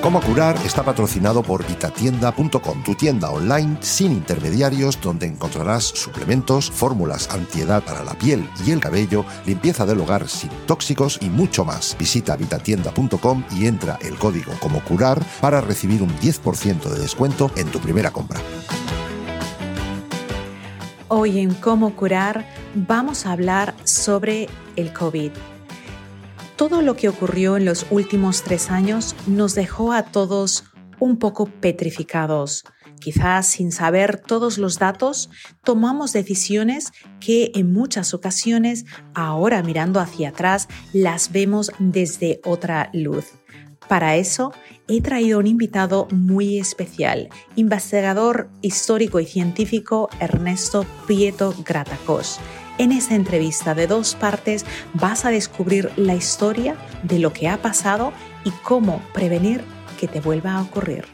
Cómo curar está patrocinado por vitatienda.com, tu tienda online sin intermediarios donde encontrarás suplementos, fórmulas antiedad para la piel y el cabello, limpieza del hogar sin tóxicos y mucho más. Visita vitatienda.com y entra el código como curar para recibir un 10% de descuento en tu primera compra. Hoy en Cómo curar vamos a hablar sobre el COVID todo lo que ocurrió en los últimos tres años nos dejó a todos un poco petrificados. Quizás sin saber todos los datos, tomamos decisiones que en muchas ocasiones, ahora mirando hacia atrás, las vemos desde otra luz. Para eso he traído un invitado muy especial, investigador histórico y científico Ernesto Prieto Gratacos en esta entrevista de dos partes vas a descubrir la historia de lo que ha pasado y cómo prevenir que te vuelva a ocurrir.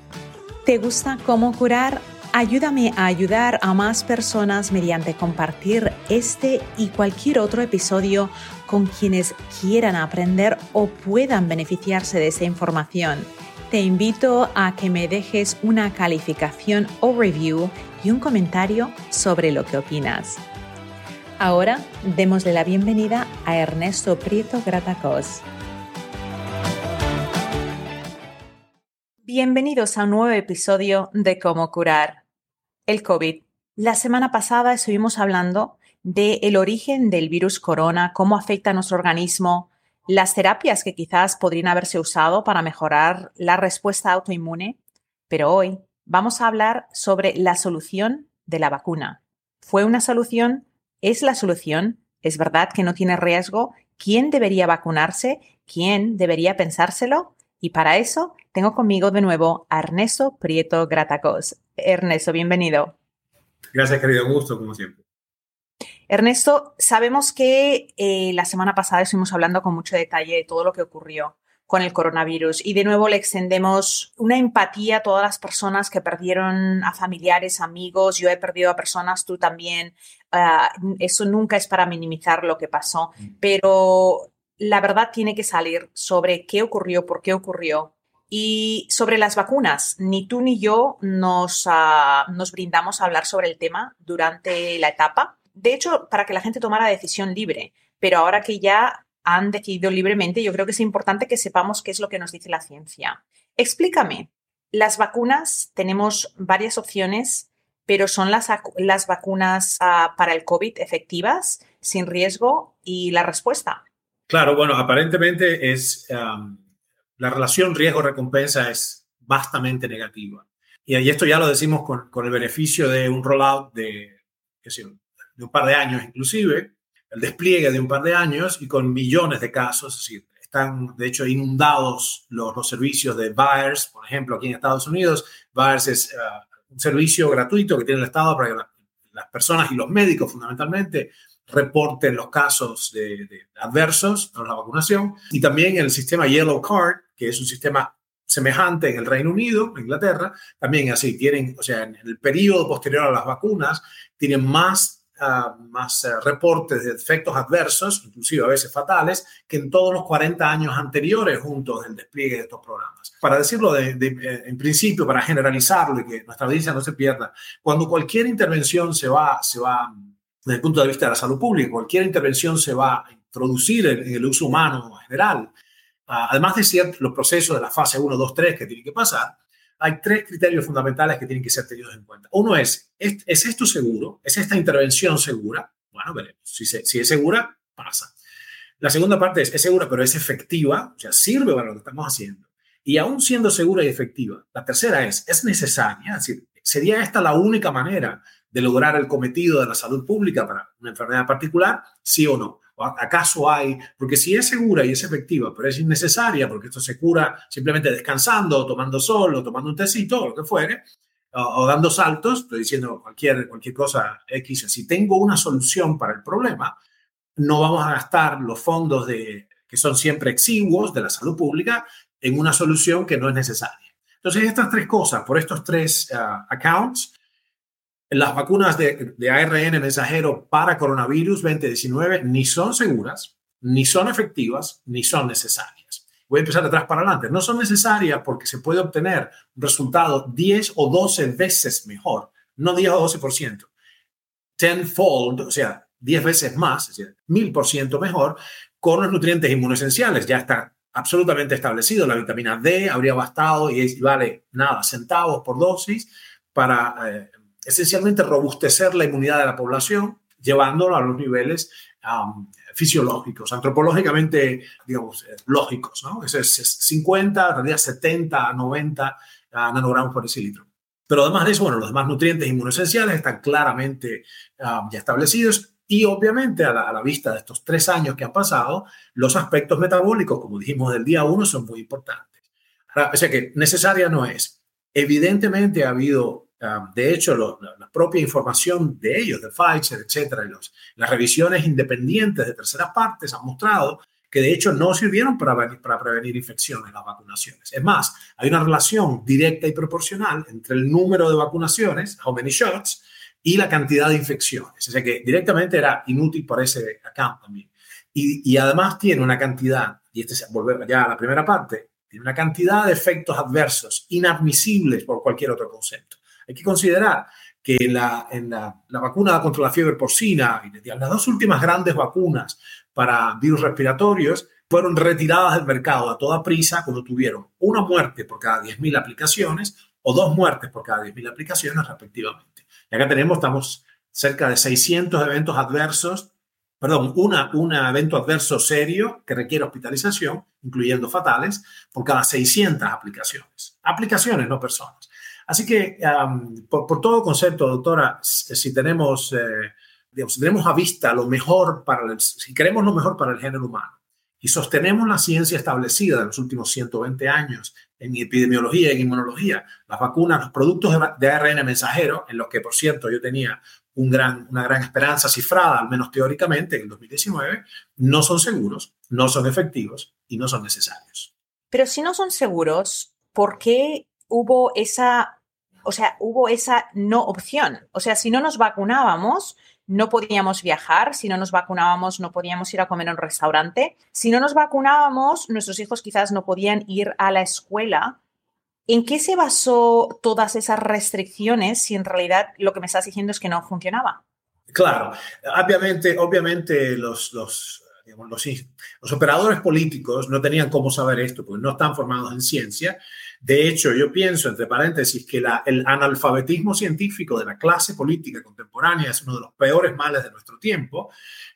¿Te gusta cómo curar? Ayúdame a ayudar a más personas mediante compartir este y cualquier otro episodio con quienes quieran aprender o puedan beneficiarse de esa información. Te invito a que me dejes una calificación o review y un comentario sobre lo que opinas. Ahora démosle la bienvenida a Ernesto Prieto Gratacos. Bienvenidos a un nuevo episodio de Cómo curar el COVID. La semana pasada estuvimos hablando del origen del virus corona, cómo afecta a nuestro organismo, las terapias que quizás podrían haberse usado para mejorar la respuesta autoinmune, pero hoy vamos a hablar sobre la solución de la vacuna. ¿Fue una solución ¿Es la solución? ¿Es verdad que no tiene riesgo? ¿Quién debería vacunarse? ¿Quién debería pensárselo? Y para eso tengo conmigo de nuevo a Ernesto Prieto Gratacos. Ernesto, bienvenido. Gracias, querido. Gusto, como siempre. Ernesto, sabemos que eh, la semana pasada estuvimos hablando con mucho detalle de todo lo que ocurrió con el coronavirus. Y de nuevo le extendemos una empatía a todas las personas que perdieron a familiares, amigos. Yo he perdido a personas, tú también. Ah, eso nunca es para minimizar lo que pasó, mm. pero la verdad tiene que salir sobre qué ocurrió, por qué ocurrió. Y sobre las vacunas, ni tú ni yo nos, ah, nos brindamos a hablar sobre el tema durante la etapa. De hecho, para que la gente tomara decisión libre. Pero ahora que ya han decidido libremente, yo creo que es importante que sepamos qué es lo que nos dice la ciencia. Explícame, las vacunas, tenemos varias opciones, pero ¿son las, las vacunas ah, para el COVID efectivas, sin riesgo? Y la respuesta. Claro, bueno, aparentemente es la relación riesgo-recompensa es bastante negativa. Y, esto ya lo decimos con, el beneficio de un rollout de, de un par de años inclusive, el despliegue de un par de años y con millones de casos, es decir, están de hecho inundados los, los servicios de VAERS, por ejemplo, aquí en Estados Unidos. VAERS es ah, un servicio gratuito que tiene el Estado para que las personas y los médicos fundamentalmente reporten los casos de, adversos a la vacunación. Y también el sistema Yellow Card, que es un sistema semejante en el Reino Unido, en Inglaterra, también así, tienen, o sea, en el periodo posterior a las vacunas, tienen más más eh, reportes de efectos adversos, inclusive a veces fatales, que en todos los 40 años anteriores juntos del despliegue de estos programas. Para decirlo eh, en principio, para generalizarlo y que nuestra audiencia no se pierda, cuando cualquier intervención se va, se va, desde el punto de vista de la salud pública, cualquier intervención se va a introducir en, el uso humano en general, además de ciertos los procesos de la fase 1, 2, 3 que tienen que pasar, hay tres criterios fundamentales que tienen que ser tenidos en cuenta. Uno es, ¿es, esto seguro? ¿Es esta intervención segura? Bueno, veremos. Si, si es segura, pasa. La segunda parte es, ¿es segura pero es efectiva? O sea, sirve para lo que estamos haciendo. Y aún siendo segura y efectiva, la tercera es, ¿es necesaria? Es decir, ¿sería esta la única manera de lograr el cometido de la salud pública para una enfermedad particular? ¿Sí o no? Acaso hay? Porque si es segura y es efectiva, pero es innecesaria porque esto se cura simplemente descansando, tomando sol o tomando un tecito o lo que fuere, o, dando saltos, estoy diciendo cualquier, cualquier cosa X, si tengo una solución para el problema, no vamos a gastar los fondos de, que son siempre exiguos de la salud pública en una solución que no es necesaria. Entonces, estas tres cosas, por estos tres ah, accounts, las vacunas de, de, ARN mensajero para coronavirus 2019 ni son seguras, ni son efectivas, ni son necesarias. Voy a empezar de atrás para adelante. No son necesarias porque se puede obtener un resultado 10 o 12 veces mejor, no 10 o 12%. Tenfold, o sea, 10 veces más, es decir, 1000% mejor, con los nutrientes inmunoesenciales. Ya está absolutamente establecido. La vitamina D habría bastado y vale nada, centavos por dosis para eh, esencialmente robustecer la inmunidad de la población, llevándolo a los niveles fisiológicos, antropológicamente, digamos, eh, lógicos, ¿no? Ese es 50, en realidad 70, 90 nanogramos por decilitro. Pero además de eso, bueno, los demás nutrientes inmunoesenciales están claramente ya establecidos y obviamente a la, vista de estos tres años que han pasado, los aspectos metabólicos, como dijimos del día uno, son muy importantes. o sea que necesaria no es. Evidentemente ha habido, ah, de hecho, la, propia información de ellos, de Pfizer, etcétera, y los, las revisiones independientes de terceras partes han mostrado que de hecho no sirvieron para, prevenir infecciones las vacunaciones. Es más, hay una relación directa y proporcional entre el número de vacunaciones, how many shots, y la cantidad de infecciones. O sea que directamente era inútil para ese account también. Y, además tiene una cantidad, y este es volver ya a la primera parte, tiene una cantidad de efectos adversos inadmisibles por cualquier otro concepto. Hay que considerar que la, en la, la vacuna contra la fiebre porcina y las dos últimas grandes vacunas para virus respiratorios fueron retiradas del mercado a toda prisa cuando tuvieron una muerte por cada 10.000 aplicaciones o dos muertes por cada 10.000 aplicaciones respectivamente. Y acá tenemos, estamos cerca de 600 eventos adversos, perdón, una, un evento adverso serio que requiere hospitalización, incluyendo fatales, por cada 600 aplicaciones. Aplicaciones, no personas. Así que, por, todo concepto, doctora, si tenemos, eh, digamos, si tenemos a vista lo mejor para el, si queremos lo mejor para el género humano y sostenemos la ciencia establecida de los últimos 120 años en epidemiología, en inmunología, las vacunas, los productos de ARN mensajero, en los que, por cierto, yo tenía un gran, una gran esperanza cifrada, al menos teóricamente, en el 2019, no son seguros, no son efectivos y no son necesarios. Pero si no son seguros, ¿por qué hubo esa, o sea, hubo esa no opción? O sea, si no nos vacunábamos, no podíamos viajar, si no nos vacunábamos no podíamos ir a comer en un restaurante, si no nos vacunábamos nuestros hijos quizás no podían ir a la escuela. ¿En qué se basó todas esas restricciones si en realidad lo que me estás diciendo es que no funcionaba? Claro, obviamente, obviamente los, los, los operadores políticos no tenían cómo saber esto, porque no están formados en ciencia de hecho, yo pienso, entre paréntesis, que el analfabetismo científico de la clase política contemporánea es uno de los peores males de nuestro tiempo,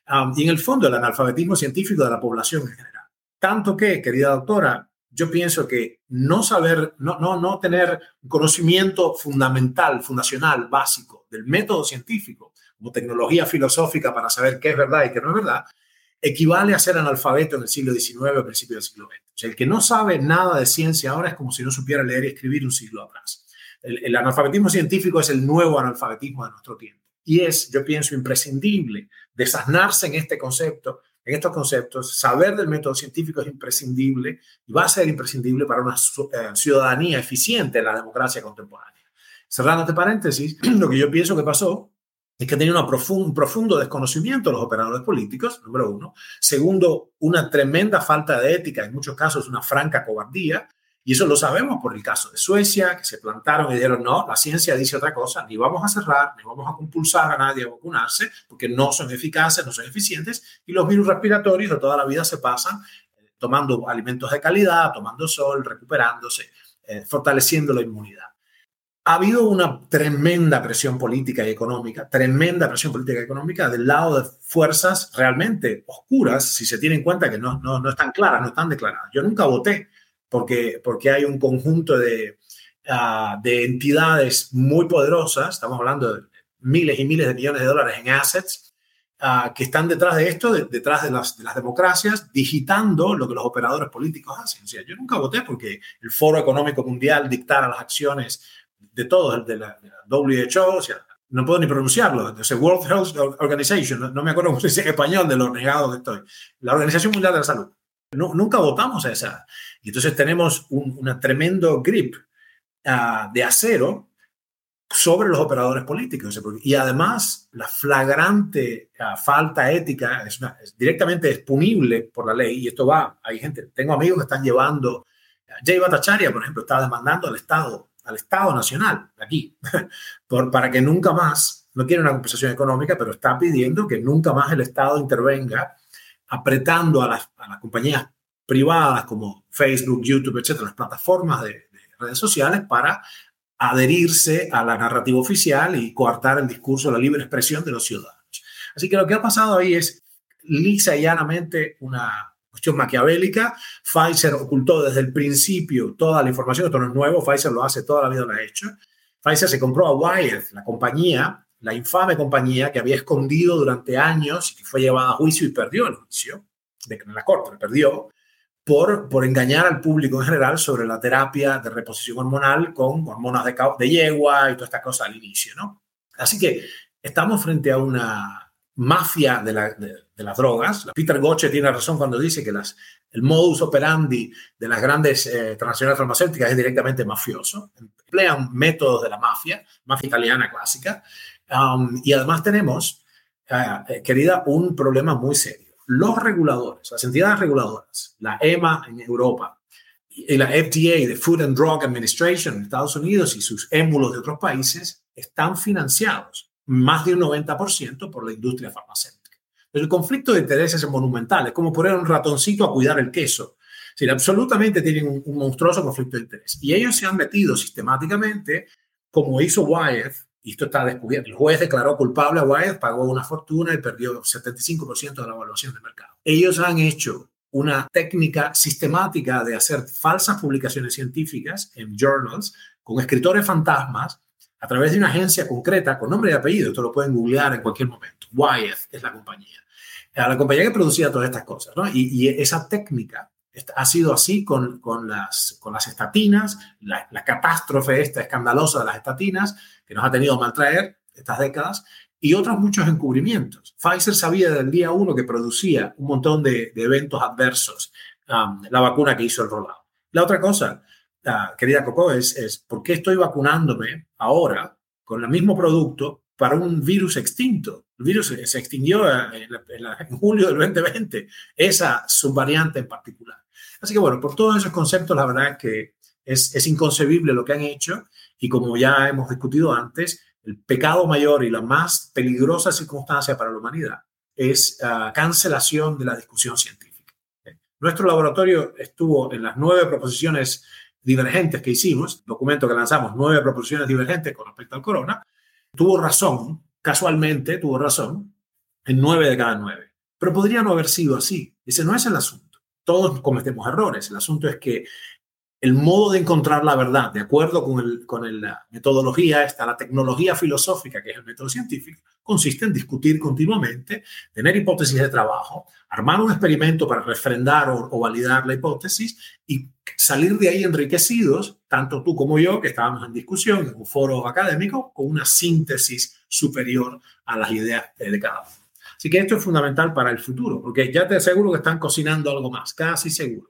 um, y en el fondo el analfabetismo científico de la población en general. Tanto que, querida doctora, yo pienso que no saber, no, no, no tener conocimiento fundamental, fundacional, básico del método científico, como tecnología filosófica para saber qué es verdad y qué no es verdad, equivale a ser analfabeto en el siglo XIX o principio del siglo XX. El que no sabe nada de ciencia ahora es como si no supiera leer y escribir un siglo atrás. El, analfabetismo científico es el nuevo analfabetismo de nuestro tiempo. Y es, yo pienso, imprescindible desasnarse en este concepto, en estos conceptos. Saber del método científico es imprescindible y va a ser imprescindible para una eh, ciudadanía eficiente en la democracia contemporánea. Cerrando este paréntesis, lo que yo pienso que pasó es que tenía un profundo desconocimiento de los operadores políticos, número uno. Segundo, una tremenda falta de ética, en muchos casos una franca cobardía. Y eso lo sabemos por el caso de Suecia, que se plantaron y dijeron, no, la ciencia dice otra cosa, ni vamos a cerrar, ni vamos a compulsar a nadie a vacunarse, porque no son eficaces, no son eficientes, y los virus respiratorios de toda la vida se pasan eh, tomando alimentos de calidad, tomando sol, recuperándose, eh, fortaleciendo la inmunidad ha habido una tremenda presión política y económica, tremenda presión política y económica del lado de fuerzas realmente oscuras, si se tiene en cuenta que no, no, no están claras, no están declaradas. Yo nunca voté porque, porque hay un conjunto de, ah, de entidades muy poderosas, estamos hablando de miles y miles de millones de dólares en assets, ah, que están detrás de esto, detrás de las, de las, democracias, digitando lo que los operadores políticos hacen. O sea, yo nunca voté porque el Foro Económico Mundial dictara las acciones de todos, de la, de la WHO, o sea, no puedo ni pronunciarlo, es World Health Organization, no, me acuerdo cómo se dice en español de lo negado que estoy, la Organización Mundial de la Salud. No, nunca votamos a esa. Y entonces tenemos un una tremendo grip uh, de acero sobre los operadores políticos. Y además, la flagrante uh, falta ética es, una, es, directamente expunible por la ley. Y esto va, hay gente, tengo amigos que están llevando, Jay Bhattacharya, por ejemplo, está demandando al Estado al Estado Nacional, aquí, para que nunca más, no quiere una compensación económica, pero está pidiendo que nunca más el Estado intervenga apretando a las, a las compañías privadas como Facebook, YouTube, etcétera, las plataformas de, de, redes sociales para adherirse a la narrativa oficial y coartar el discurso, la libre expresión de los ciudadanos. Así que lo que ha pasado ahí es lisa y llanamente una, cuestión maquiavélica. Pfizer ocultó desde el principio toda la información, esto no es nuevo, Pfizer lo hace, toda la vida lo ha hecho. Pfizer se compró a Wyeth, la compañía, la infame compañía que había escondido durante años y fue llevada a juicio y perdió el juicio, de, en la corte, perdió, por, por engañar al público en general sobre la terapia de reposición hormonal con hormonas de, de yegua y toda esta cosa al inicio, ¿no? Así que estamos frente a una mafia de, la, de, de, las drogas. Peter Goche tiene razón cuando dice que el modus operandi de las grandes eh, transnacionales farmacéuticas es directamente mafioso. Emplean métodos de la mafia, mafia italiana clásica. Um, y además tenemos, uh, querida, un problema muy serio. Los reguladores, las entidades reguladoras, la EMA en Europa y la FDA, the Food and Drug Administration en Estados Unidos y sus émulos de otros países, están financiados más de un 90% por la industria farmacéutica. El conflicto de intereses es monumental, es como poner un ratoncito a cuidar el queso. Es decir, absolutamente tienen un, un, monstruoso conflicto de interés. Y ellos se han metido sistemáticamente, como hizo Wyeth, y esto está descubierto. El juez declaró culpable a Wyeth, pagó una fortuna y perdió 75% de la evaluación del mercado. Ellos han hecho una técnica sistemática de hacer falsas publicaciones científicas en journals con escritores fantasmas a través de una agencia concreta con nombre y apellido. Esto lo pueden googlear en cualquier momento. Wyeth es la compañía. La compañía que producía todas estas cosas. ¿no? Y, esa técnica ha sido así con, las, estatinas, la, la, catástrofe esta escandalosa de las estatinas que nos ha tenido maltraer estas décadas y otros muchos encubrimientos. Pfizer sabía del día uno que producía un montón de, eventos adversos, la vacuna que hizo el rollout. La otra cosa, querida Coco, es, es por qué estoy vacunándome ahora con el mismo producto para un virus extinto. El virus se extinguió en, en, en, julio del 2020, esa subvariante en particular. Así que bueno, por todos esos conceptos, la verdad es que es, es inconcebible lo que han hecho y como ya hemos discutido antes, el pecado mayor y la más peligrosa circunstancia para la humanidad es uh, cancelación de la discusión científica. Nuestro laboratorio estuvo en las nueve proposiciones divergentes que hicimos, documento que lanzamos, nueve proposiciones divergentes con respecto al corona, tuvo razón, casualmente tuvo razón, en nueve de cada nueve. Pero podría no haber sido así. Ese no es el asunto. Todos cometemos errores. El asunto es que el modo de encontrar la verdad, de acuerdo con, el, con la metodología esta, la tecnología filosófica, que es el método científico, consiste en discutir continuamente, tener hipótesis de trabajo, armar un experimento para refrendar o, o, validar la hipótesis y salir de ahí enriquecidos, tanto tú como yo, que estábamos en discusión en un foro académico, con una síntesis superior a las ideas de cada uno. Así que esto es fundamental para el futuro, porque ya te aseguro que están cocinando algo más, casi seguro.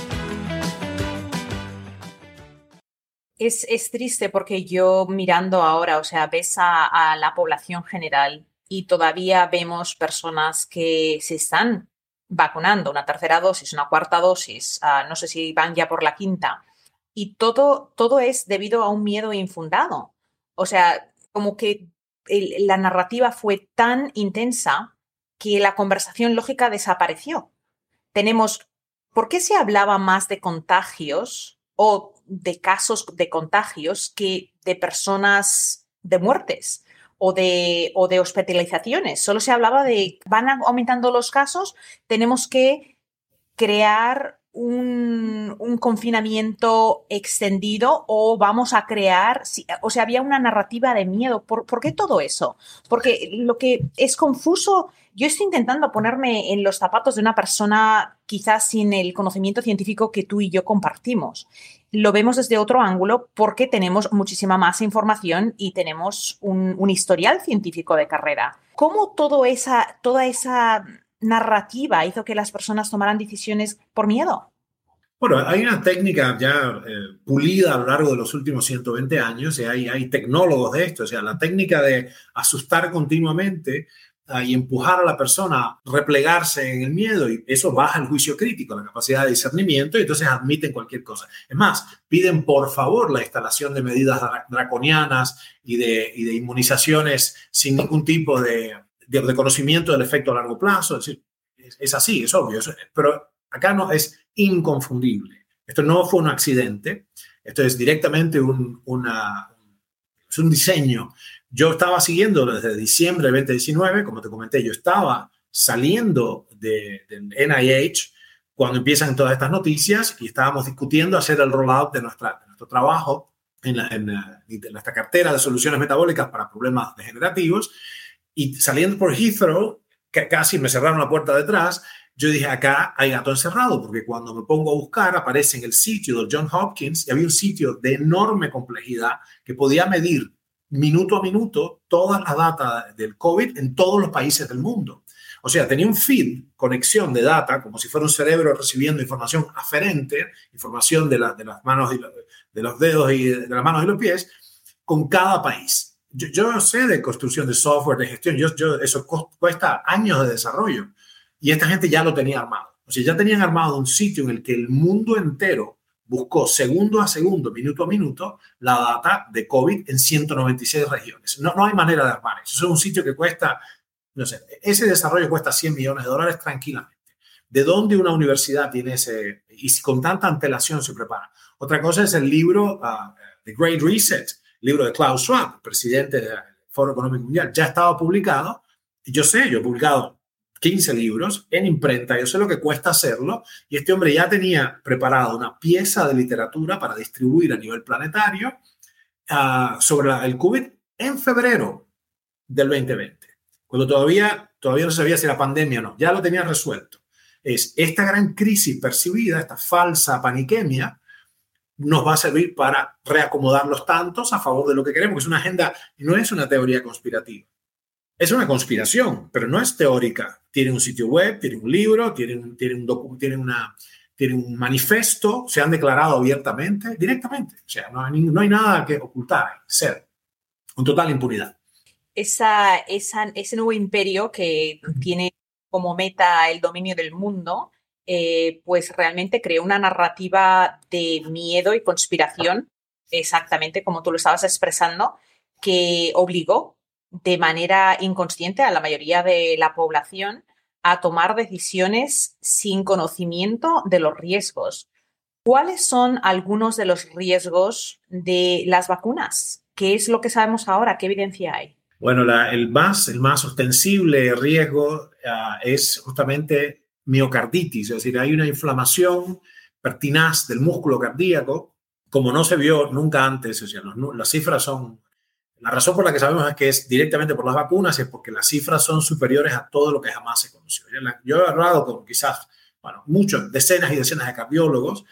Es, es, triste porque yo mirando ahora, o sea, ves a, a, la población general y todavía vemos personas que se están vacunando, una tercera dosis, una cuarta dosis, uh, no sé si van ya por la quinta. Y todo, todo es debido a un miedo infundado. O sea, como que la narrativa fue tan intensa que la conversación lógica desapareció. Tenemos, ¿por qué se hablaba más de contagios o de casos de contagios que de personas de muertes o de, o de hospitalizaciones. Solo se hablaba de van aumentando los casos, tenemos que crear un, confinamiento extendido o vamos a crear, o sea, había una narrativa de miedo. ¿Por, ¿Por, qué todo eso? Porque lo que es confuso, yo estoy intentando ponerme en los zapatos de una persona quizás sin el conocimiento científico que tú y yo compartimos. Lo vemos desde otro ángulo porque tenemos muchísima más información y tenemos un, historial científico de carrera. ¿Cómo todo esa, toda esa narrativa hizo que las personas tomaran decisiones por miedo? Bueno, hay una técnica ya eh, pulida a lo largo de los últimos 120 años y hay, hay tecnólogos de esto, o sea, la técnica de asustar continuamente y empujar a la persona a replegarse en el miedo y eso baja el juicio crítico, la capacidad de discernimiento y entonces admiten cualquier cosa. Es más, piden por favor la instalación de medidas draconianas y de, y de inmunizaciones sin ningún tipo de, de, conocimiento del efecto a largo plazo. Es decir, es, así, es obvio. pero acá no es inconfundible. Esto no fue un accidente. Esto es directamente un, una, es un diseño. Yo estaba siguiendo desde diciembre de 2019, como te comenté, yo estaba saliendo del NIH cuando empiezan todas estas noticias y estábamos discutiendo hacer el rollout de, de nuestro trabajo en, en, nuestra cartera de soluciones metabólicas para problemas degenerativos. Y saliendo por Heathrow, que casi me cerraron la puerta detrás, yo dije, acá hay gato encerrado, porque cuando me pongo a buscar, aparece en el sitio de John Hopkins y había un sitio de enorme complejidad que podía medir minuto a minuto toda la data del COVID en todos los países del mundo. O sea, tenía un feed, conexión de data, como si fuera un cerebro recibiendo información aferente, información de, de las manos y de los dedos y de las manos y los pies, con cada país yo, sé de construcción de software, de gestión, yo, yo, eso cuesta años de desarrollo. Y esta gente ya lo tenía armado. O sea, ya tenían armado un sitio en el que el mundo entero buscó segundo a segundo, minuto a minuto, la data de COVID en 196 regiones. No, no hay manera de armar eso. Es un sitio que cuesta, no sé, ese desarrollo cuesta 100 millones de dólares tranquilamente. ¿De dónde una universidad tiene ese, y con tanta antelación se prepara? Otra cosa es el libro uh, The Great Reset, libro de Klaus Schwab, presidente del Foro Económico Mundial, ya estaba publicado. Yo sé, yo he publicado 15 libros en imprenta, yo sé lo que cuesta hacerlo, y este hombre ya tenía preparado una pieza de literatura para distribuir a nivel planetario uh, sobre el COVID en febrero del 2020, cuando todavía, todavía no sabía si era pandemia o no, ya lo tenía resuelto. Es esta gran crisis percibida, esta falsa paniquemia, nos va a servir para reacomodar los tantos a favor de lo que queremos, que es una agenda, no es una teoría conspirativa. Es una conspiración, pero no es teórica. Tiene un sitio web, tiene un libro, tiene, un, tiene, una, tiene un manifiesto, se han declarado abiertamente, directamente. O sea, no hay, no hay nada que ocultar, ser, con total impunidad. Esa, esa, ese nuevo imperio que tiene como meta el dominio del mundo, eh, pues realmente creó una narrativa de miedo y conspiración, exactamente como tú lo estabas expresando, que obligó de manera inconsciente a la mayoría de la población a tomar decisiones sin conocimiento de los riesgos. ¿Cuáles son algunos de los riesgos de las vacunas? ¿Qué es lo que sabemos ahora? ¿Qué evidencia hay? Bueno, el, más, el más ostensible riesgo ah, es justamente miocarditis, es decir, hay una inflamación pertinaz del músculo cardíaco, como no se vio nunca antes, o sea, las cifras son, la razón por la que sabemos es que es directamente por las vacunas, es porque las cifras son superiores a todo lo que jamás se conoció. Yo he hablado con quizás, bueno, muchos, decenas y decenas de cardiólogos,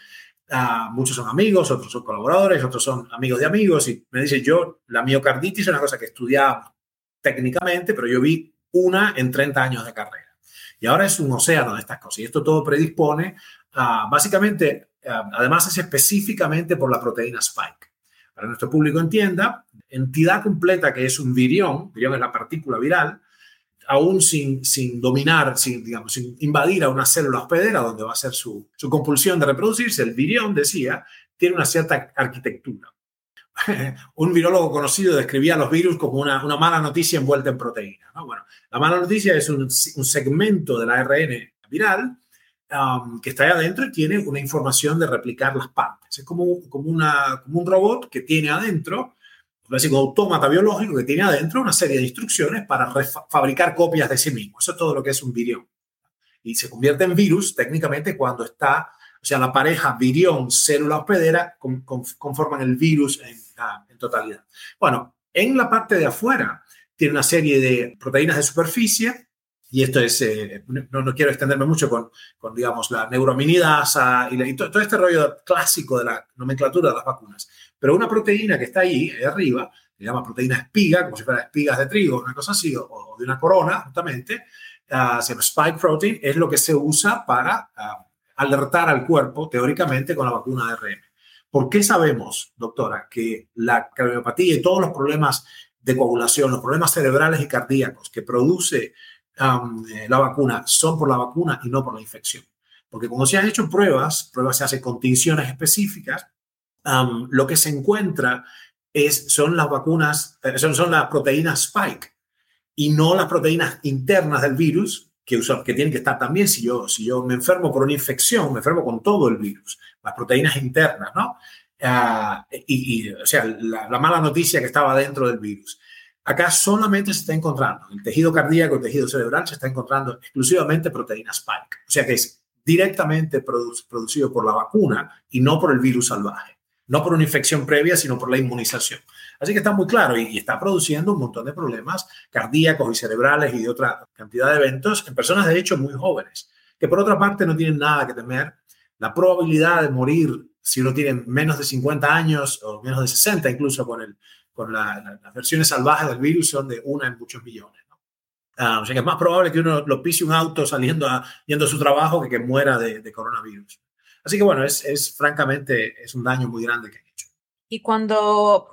uh, muchos son amigos, otros son colaboradores, otros son amigos de amigos, y me dice yo, la miocarditis es una cosa que estudiamos técnicamente, pero yo vi una en 30 años de carrera. Y ahora es un océano de estas cosas. Y esto todo predispone a, básicamente, además es específicamente por la proteína Spike. Para nuestro público entienda, entidad completa que es un virión, virión es la partícula viral, aún sin, sin dominar, sin, digamos, sin invadir a una célula hospedera donde va a ser su, su compulsión de reproducirse, el virión, decía, tiene una cierta arquitectura. un virólogo conocido describía a los virus como una, una mala noticia envuelta en proteína. Bueno, la mala noticia es un, un segmento del ARN viral um, que está ahí adentro y tiene una información de replicar las partes. Es como, como, una, como un robot que tiene adentro clásico autómata biológico que tiene adentro una serie de instrucciones para fabricar copias de sí mismo. Eso es todo lo que es un virión. Y se convierte en virus técnicamente cuando está, o sea, la pareja virión-célula hospedera conforman el virus en, en totalidad. Bueno, en la parte de afuera tiene una serie de proteínas de superficie y esto es, eh, no, no, quiero extenderme mucho con, con digamos, la neurominidasa y, todo, este rollo clásico de la nomenclatura de las vacunas. Pero una proteína que está ahí, arriba, se llama proteína espiga, como si fuera espigas de trigo, una cosa así, o, de una corona, justamente, uh, se llama spike protein, es lo que se usa para uh, alertar al cuerpo, teóricamente, con la vacuna de ARN. ¿Por qué sabemos, doctora, que la cardiopatía y todos los problemas de coagulación, los problemas cerebrales y cardíacos que produce eh, la vacuna son por la vacuna y no por la infección. Porque como se han hecho pruebas, pruebas se hacen con tinciones específicas, lo que se encuentra es, son las vacunas, eh, son, son las proteínas spike y no las proteínas internas del virus que, que tienen que estar también. Si yo, si yo me enfermo por una infección, me enfermo con todo el virus, las proteínas internas, ¿no? Ah, y, o sea, la, mala noticia que estaba dentro del virus. Acá solamente se está encontrando, en el tejido cardíaco, el tejido cerebral, se está encontrando exclusivamente proteína spike. O sea que es directamente producido por la vacuna y no por el virus salvaje. No por una infección previa, sino por la inmunización. Así que está muy claro y, está produciendo un montón de problemas cardíacos y cerebrales y de otra cantidad de eventos en personas de hecho muy jóvenes, que por otra parte no tienen nada que temer. La probabilidad de morir si uno tiene menos de 50 años o menos de 60 incluso con el con las versiones salvajes del virus son de una en muchos millones. Ah, o sea que es más probable que uno lo pise un auto saliendo a, yendo a su trabajo que que muera de, coronavirus. Así que bueno, es, es, francamente es un daño muy grande que han hecho. Y cuando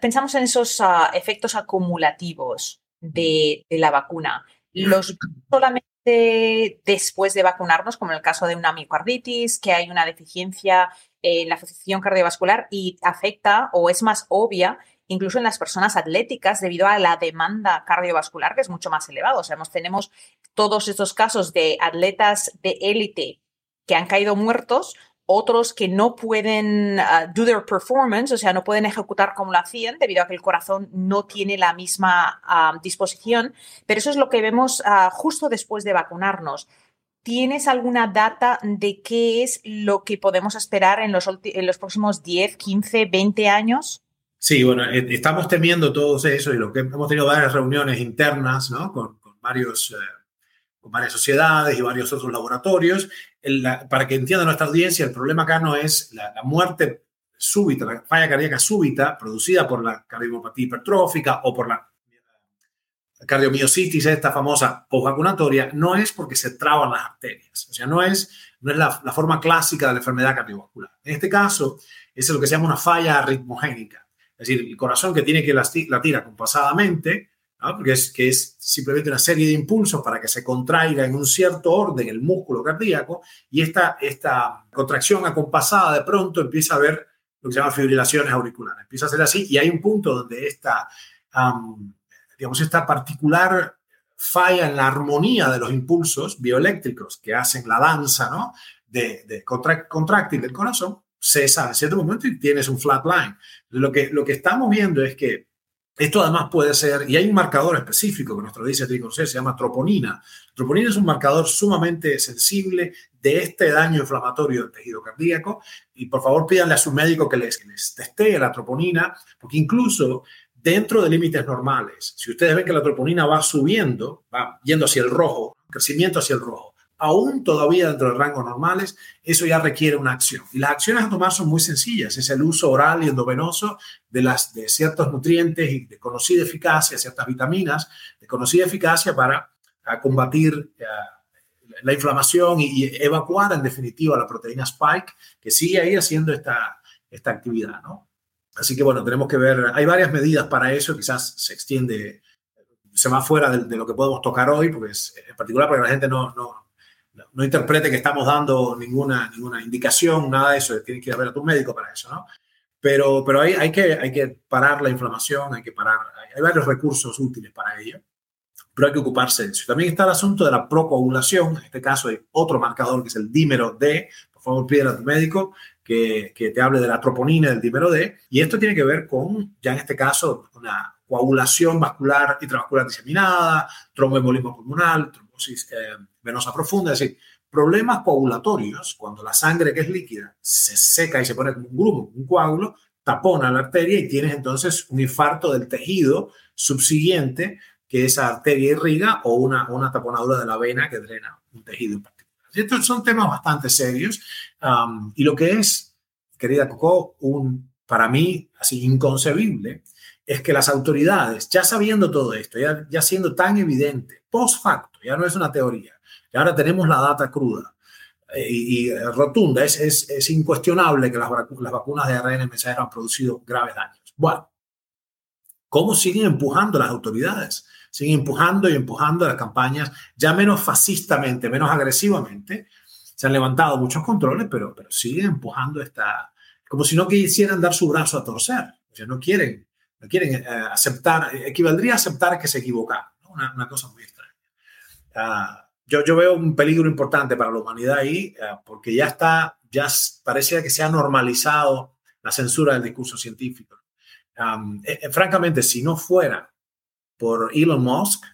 pensamos en esos uh, efectos acumulativos de, de, la vacuna, los solamente después de vacunarnos, como en el caso de una miocarditis, que hay una deficiencia en la función cardiovascular y afecta o es más obvia incluso en las personas atléticas debido a la demanda cardiovascular que es mucho más elevada. O sea, tenemos todos estos casos de atletas de élite que han caído muertos, otros que no pueden uh, do their performance, o sea, no pueden ejecutar como lo hacían debido a que el corazón no tiene la misma uh, disposición. Pero eso es lo que vemos uh, justo después de vacunarnos. ¿Tienes alguna data de qué es lo que podemos esperar en los, en los próximos 10, 15, 20 años? Sí, bueno, eh, estamos temiendo todo eso y lo que hemos tenido varias reuniones internas ¿no? con, varios, eh, con varias sociedades y varios otros laboratorios. para que entienda nuestra audiencia, el problema acá no es la, muerte súbita, la falla cardíaca súbita producida por la cardiopatía hipertrófica o por la cardiomiositis, esta famosa postvacunatoria, no es porque se traban las arterias. O sea, no es, no es la, la forma clásica de la enfermedad cardiovascular. En este caso, es lo que se llama una falla arritmogénica. Es decir, el corazón que tiene que latir acompasadamente, porque es, que es simplemente una serie de impulsos para que se contraiga en un cierto orden el músculo cardíaco y esta, contracción acompasada de pronto empieza a haber lo que se llama fibrilaciones auriculares. Empieza a ser así y hay un punto donde esta, digamos, esta particular falla en la armonía de los impulsos bioeléctricos que hacen la danza ¿no? de, de contráctil del corazón cesa en cierto momento y tienes un flat line. Lo que, lo que estamos viendo es que esto además puede ser, y hay un marcador específico que nuestro dice se llama troponina. Troponina es un marcador sumamente sensible de este daño inflamatorio del tejido cardíaco y por favor pídanle a su médico que les, que les testee la troponina, porque incluso dentro de límites normales, si ustedes ven que la troponina va subiendo, va yendo hacia el rojo, crecimiento hacia el rojo, aún todavía dentro de rangos normales, eso ya requiere una acción. Y las acciones a tomar son muy sencillas. Es el uso oral y endovenoso de, las, de ciertos nutrientes y de conocida eficacia, ciertas vitaminas de conocida eficacia para combatir eh, la inflamación y, evacuar en definitiva la proteína spike que sigue ahí haciendo esta, esta actividad. ¿no? Así que bueno, tenemos que ver, hay varias medidas para eso, quizás se extiende se va fuera de, lo que podemos tocar hoy, porque en particular para la gente no, no, no interprete que estamos dando ninguna, ninguna indicación, nada de eso, tienes que ir a ver a tu médico para eso, ¿no? Pero, pero hay, hay, que, hay que parar la inflamación, hay que parar, hay, varios recursos útiles para ello, pero hay que ocuparse de eso. También está el asunto de la procoagulación, en este caso hay otro marcador que es el dímero D, por favor pídele a tu médico, que, que, te hable de la troponina del dímero D. Y esto tiene que ver con, ya en este caso, una coagulación vascular intravascular diseminada, tromboembolismo pulmonar, trombosis eh, venosa profunda, es decir, problemas coagulatorios, cuando la sangre que es líquida se seca y se pone como un grumo, un coágulo, tapona la arteria y tienes entonces un infarto del tejido subsiguiente que esa arteria irriga o una, una taponadura de la vena que drena un tejido en particular. estos son temas bastante serios y lo que es, querida Coco, un, para mí así inconcebible, es que las autoridades, ya sabiendo todo esto, ya, siendo tan evidente, post facto, ya no es una teoría, y ahora tenemos la data cruda eh, y, eh, rotunda, es, es, es, incuestionable que las, vacunas de ARN mensajero han producido graves daños. Bueno, ¿cómo siguen empujando las autoridades? Siguen empujando y empujando las campañas ya menos fascistamente, menos agresivamente. Se han levantado muchos controles, pero, pero siguen empujando esta, como si no quisieran dar su brazo a torcer. O sea, no quieren quieren eh, aceptar, equivaldría a aceptar que se equivocaron, una, una, cosa muy extraña. Uh, yo, yo veo un peligro importante para la humanidad ahí, uh, porque ya está, ya parece que se ha normalizado la censura del discurso científico. Um, eh, francamente, si no fuera por Elon Musk,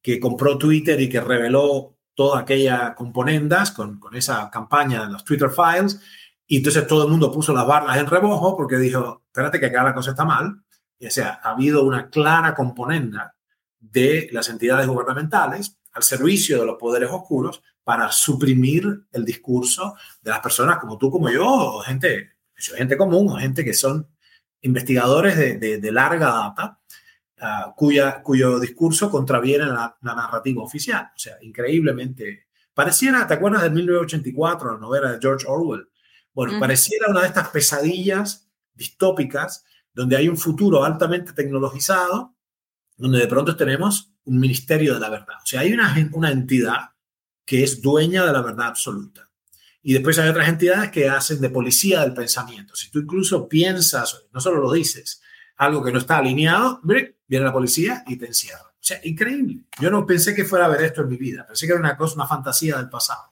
que compró Twitter y que reveló toda aquella componendas con, con esa campaña de los Twitter Files, y entonces todo el mundo puso las barras en rebojo porque dijo, espérate que acá la cosa está mal, o sea, ha habido una clara componenda de las entidades gubernamentales al servicio de los poderes oscuros para suprimir el discurso de las personas como tú, como yo, o gente, gente común, o gente que son investigadores de, de, larga data, uh, cuya, cuyo discurso contraviene la, la, narrativa oficial. O sea, increíblemente. Pareciera, ¿te acuerdas de 1984, la novela de George Orwell? Bueno, uh -huh. pareciera una de estas pesadillas distópicas donde hay un futuro altamente tecnologizado, donde de pronto tenemos un ministerio de la verdad. O sea, hay una, una entidad que es dueña de la verdad absoluta. Y después hay otras entidades que hacen de policía del pensamiento. Si tú incluso piensas, no solo lo dices, algo que no está alineado, viene la policía y te encierra. O sea, increíble. Yo no pensé que fuera a ver esto en mi vida. Pensé que era una cosa, una fantasía del pasado.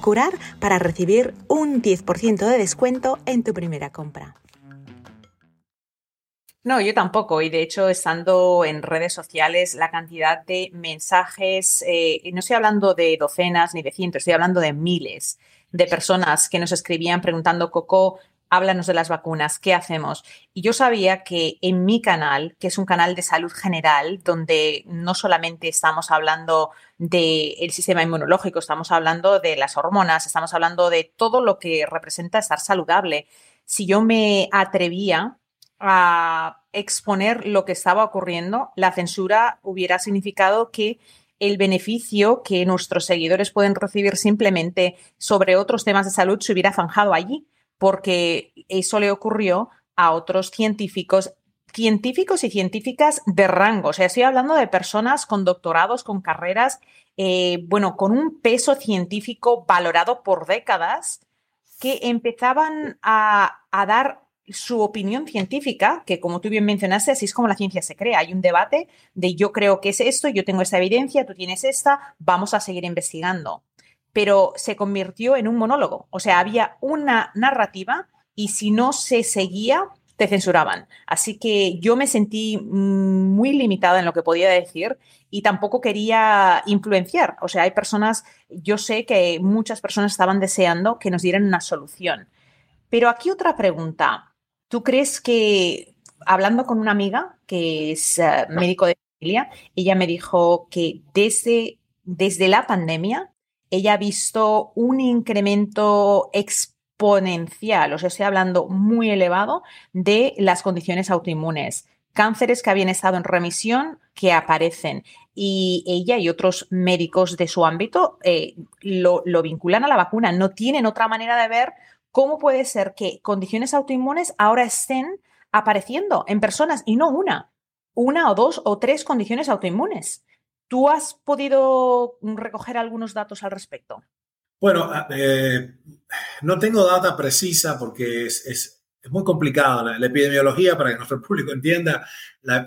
curar para recibir un 10% de descuento en tu primera compra. No, yo tampoco. Y de hecho, estando en redes sociales, la cantidad de mensajes, eh, no estoy hablando de docenas ni de cientos, estoy hablando de miles de personas que nos escribían preguntando, Coco, háblanos de las vacunas, ¿qué hacemos? Y yo sabía que en mi canal, que es un canal de salud general, donde no solamente estamos hablando del sistema inmunológico, estamos hablando de las hormonas, estamos hablando de todo lo que representa estar saludable. Si yo me atrevía a exponer lo que estaba ocurriendo, la censura hubiera significado que el beneficio que nuestros seguidores pueden recibir simplemente sobre otros temas de salud se hubiera zanjado allí porque eso le ocurrió a otros científicos científicos y científicas de rango. O sea, estoy hablando de personas con doctorados, con carreras, eh, bueno, con un peso científico valorado por décadas, que empezaban a, a, dar su opinión científica, que como tú bien mencionaste, así es como la ciencia se crea. Hay un debate de yo creo que es esto, yo tengo esta evidencia, tú tienes esta, vamos a seguir investigando pero se convirtió en un monólogo. O sea, había una narrativa y si no se seguía, te censuraban. Así que yo me sentí muy limitada en lo que podía decir y tampoco quería influenciar. O sea, hay personas, yo sé que muchas personas estaban deseando que nos dieran una solución. Pero aquí otra pregunta. ¿Tú crees que, hablando con una amiga que es uh, médico de familia, ella me dijo que desde, desde la pandemia ella ha visto un incremento exponencial, os estoy hablando muy elevado, de las condiciones autoinmunes. Cánceres que habían estado en remisión que aparecen. y ella y otros médicos de su ámbito eh, lo, lo vinculan a la vacuna. No tienen otra manera de ver cómo puede ser que condiciones autoinmunes ahora estén apareciendo en personas y no una, una o dos o tres condiciones autoinmunes. ¿Tú has podido recoger algunos datos al respecto? Bueno, ah, eh, no tengo data precisa porque es, muy complicado. La, epidemiología, para que nuestro público entienda,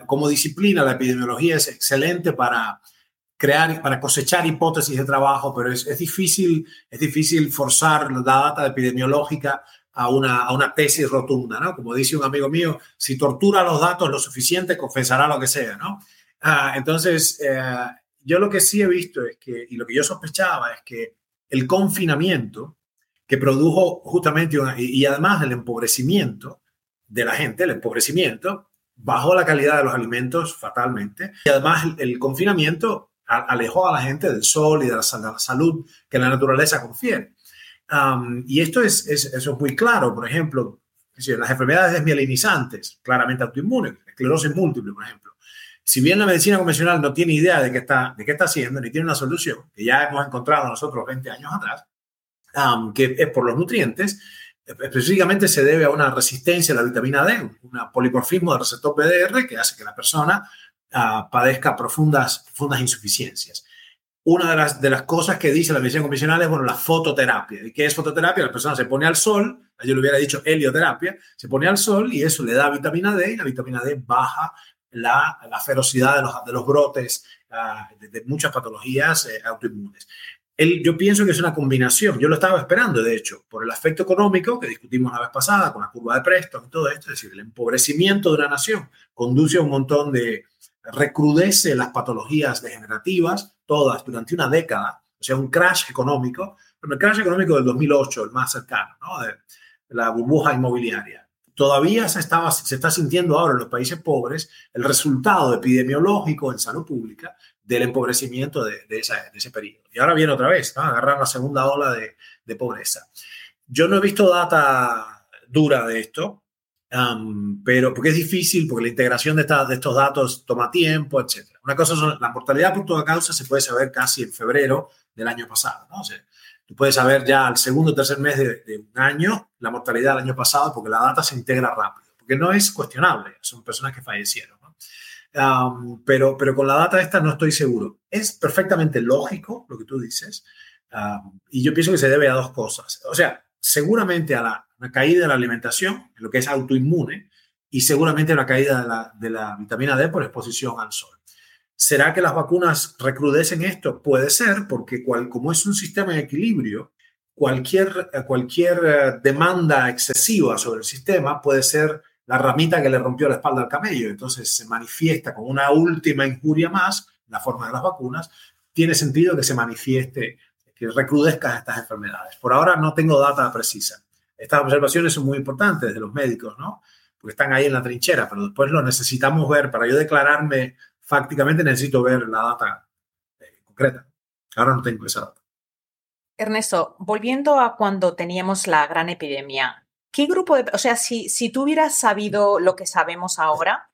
como disciplina, la epidemiología es excelente para crear, para cosechar hipótesis de trabajo, pero es, difícil, es difícil forzar la data epidemiológica a una, a una tesis rotunda, ¿no? Como dice un amigo mío, si tortura los datos lo suficiente, confesará lo que sea, ¿no? Ah, entonces, eh, yo lo que sí he visto es que, y lo que yo sospechaba es que el confinamiento que produjo justamente, y, además el empobrecimiento de la gente, el empobrecimiento, bajó la calidad de los alimentos fatalmente, y además el, confinamiento alejó a la gente del sol y de la, salud que la naturaleza confiere y esto es, eso es muy claro, por ejemplo, las enfermedades desmielinizantes, claramente autoinmunes, esclerosis múltiple, por ejemplo. Si bien la medicina convencional no tiene idea de qué está, de qué está haciendo, ni tiene una solución, que ya hemos encontrado nosotros 20 años atrás, que es por los nutrientes, específicamente se debe a una resistencia a la vitamina D, un polimorfismo del receptor PDR que hace que la persona ah, padezca profundas, profundas insuficiencias una de las, de las cosas que dice la medicina convencional es, bueno, la fototerapia. ¿Y qué es fototerapia? La persona se pone al sol, yo le hubiera dicho helioterapia, se pone al sol y eso le da vitamina D y la vitamina D baja la, la ferocidad de los, de los brotes de, muchas patologías eh, autoinmunes. El, yo pienso que es una combinación. Yo lo estaba esperando, de hecho, por el aspecto económico que discutimos la vez pasada con la curva de Preston y todo esto, es decir, el empobrecimiento de una nación conduce a un montón de, recrudece las patologías degenerativas, todas durante una década, o sea, un crash económico, pero el crash económico del 2008, el más cercano, ¿no? de, la burbuja inmobiliaria. Todavía se, estaba, se está sintiendo ahora en los países pobres el resultado epidemiológico en salud pública del empobrecimiento de, ese periodo. Y ahora viene otra vez, ¿no? agarrar la segunda ola de, pobreza. Yo no he visto data dura de esto, pero porque es difícil, porque la integración de, estos datos toma tiempo, etc. Una cosa es la mortalidad por toda causa se puede saber casi en febrero del año pasado, ¿no? Tú puedes saber ya al segundo o tercer mes de, un año la mortalidad del año pasado porque la data se integra rápido, porque no es cuestionable, son personas que fallecieron, ¿no? pero, pero con la data esta no estoy seguro. Es perfectamente lógico lo que tú dices y yo pienso que se debe a dos cosas. O sea, seguramente a la caída de la alimentación, lo que es autoinmune, y seguramente una caída de la, vitamina D por exposición al sol. ¿Será que las vacunas recrudecen esto? Puede ser, porque como es un sistema de equilibrio, cualquier, cualquier eh, demanda excesiva sobre el sistema puede ser la ramita que le rompió la espalda al camello. Entonces se manifiesta como una última injuria más, la forma de las vacunas. Tiene sentido que se manifieste, que recrudezcan estas enfermedades. Por ahora no tengo data precisa. Estas observaciones son muy importantes de los médicos, ¿no? Porque están ahí en la trinchera, pero después lo necesitamos ver. Para yo declararme fácticamente necesito ver la data eh, concreta. Ahora no tengo esa data. Ernesto, volviendo a cuando teníamos la gran epidemia, ¿qué grupo de, o sea, si, si tú hubieras sabido lo que sabemos ahora,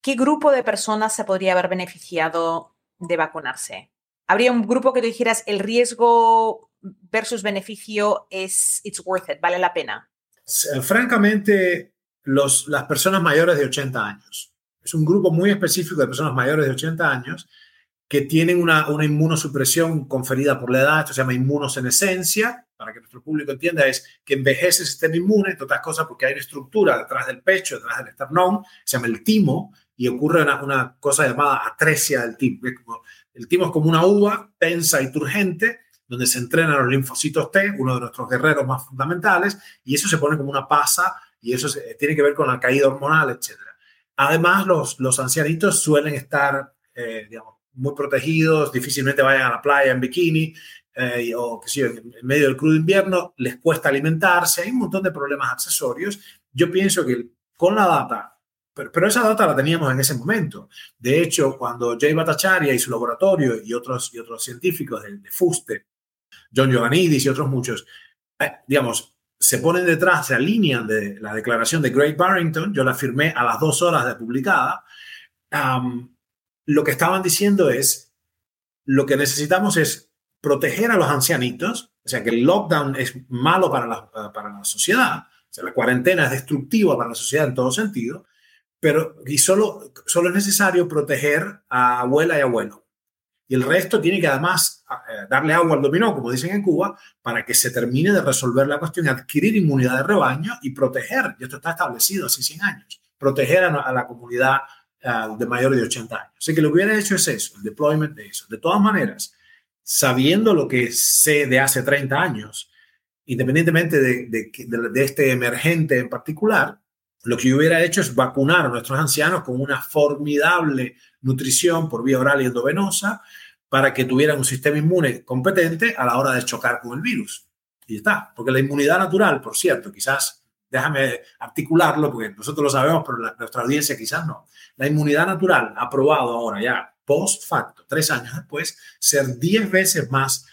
¿qué grupo de personas se podría haber beneficiado de vacunarse? ¿Habría un grupo que tú dijeras el riesgo versus beneficio es it's worth it, vale la pena? Francamente, los, las personas mayores de 80 años. Es un grupo muy específico de personas mayores de 80 años que tienen una, una inmunosupresión conferida por la edad, esto se llama inmunosenescencia, para que nuestro público entienda, es que envejece el sistema inmune, entre otras cosas porque hay una estructura detrás del pecho, detrás del esternón, se llama el timo, y ocurre una, una cosa llamada atresia del timo. El timo es como una uva tensa y turgente, donde se entrenan los linfocitos T, uno de nuestros guerreros más fundamentales, y eso se pone como una pasa y eso tiene que ver con la caída hormonal, etc. Además, los, los ancianitos suelen estar, eh, muy protegidos, difícilmente vayan a la playa en bikini, eh, o que sí, en medio del crudo invierno, les cuesta alimentarse, hay un montón de problemas accesorios. Yo pienso que con la data, pero, esa data la teníamos en ese momento. De hecho, cuando Jay Bhattacharya y su laboratorio y otros, y otros científicos de, de FUSTE John Ioannidis y otros muchos, eh, digamos, se ponen detrás, se alinean de la declaración de Great Barrington, yo la firmé a las dos horas de publicada, lo que estaban diciendo es, lo que necesitamos es proteger a los ancianitos, o sea, que el lockdown es malo para la, para la sociedad, o sea, la cuarentena es destructiva para la sociedad en todo sentido, pero y solo, solo es necesario proteger a abuela y abuelo. Y el resto tiene que además eh, darle agua al dominó, como dicen en Cuba, para que se termine de resolver la cuestión, adquirir inmunidad de rebaño y proteger, y esto está establecido hace 100 años, proteger a, la comunidad eh, de mayores de 80 años. Así que lo que hubiera hecho es eso, el deployment de eso. De todas maneras, sabiendo lo que sé de hace 30 años, independientemente de, de, de, este emergente en particular, lo que yo hubiera hecho es vacunar a nuestros ancianos con una formidable nutrición por vía oral y endovenosa para que tuvieran un sistema inmune competente a la hora de chocar con el virus. Y está, porque la inmunidad natural, por cierto, quizás, déjame articularlo, porque nosotros lo sabemos, pero nuestra audiencia quizás no. La inmunidad natural ha probado ahora ya, post facto, tres años después, ser diez veces más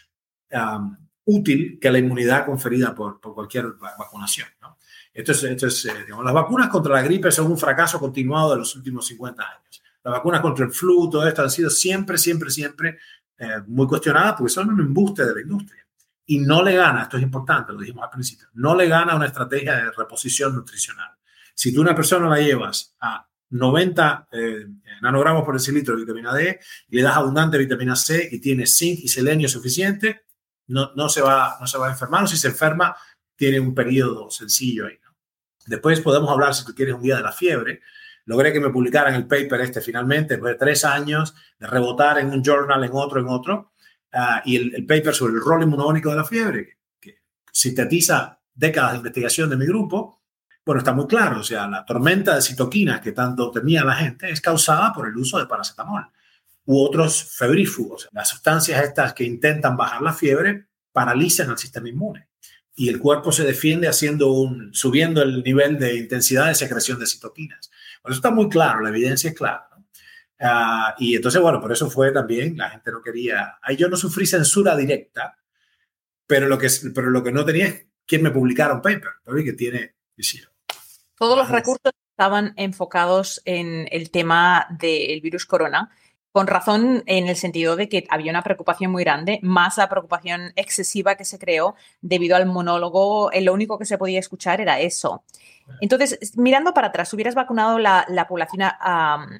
útil que la inmunidad conferida por, cualquier vacunación. ¿no? Eh, las vacunas contra la gripe son un fracaso continuado de los últimos 50 años. Las vacunas contra el flu, todo esto han sido siempre, siempre, siempre eh, muy cuestionadas porque son un embuste de la industria. Y no le gana, esto es importante, lo dijimos al principio, no le gana una estrategia de reposición nutricional. Si tú una persona la llevas a 90 eh, nanogramos por decilitro de vitamina D y le das abundante vitamina C y tiene zinc y selenio suficiente, no, no, se va, no se va a enfermar. O si se enferma, tiene un periodo sencillo ahí. Después podemos hablar, si tú quieres, un día de la fiebre. Logré que me publicaran el paper este finalmente, después de tres años de rebotar en un journal, en otro, en otro. Uh, y el, el, paper sobre el rol inmunológico de la fiebre, que, que sintetiza décadas de investigación de mi grupo, bueno, está muy claro, o sea, la tormenta de citoquinas que tanto temía la gente es causada por el uso de paracetamol u otros febrífugos. Las sustancias estas que intentan bajar la fiebre paralizan el sistema inmune y el cuerpo se defiende haciendo un, subiendo el nivel de intensidad de secreción de citoquinas. Bueno, eso está muy claro, la evidencia es clara. Uh, y entonces, bueno, por eso fue también, la gente no quería, ahí yo no sufrí censura directa, pero lo que, pero lo que no tenía es quien me publicara un paper, que tiene visión. Todos los recursos estaban enfocados en el tema del virus corona con razón en el sentido de que había una preocupación muy grande, más la preocupación excesiva que se creó debido al monólogo, lo único que se podía escuchar era eso. Entonces, mirando para atrás, hubieras vacunado la, la población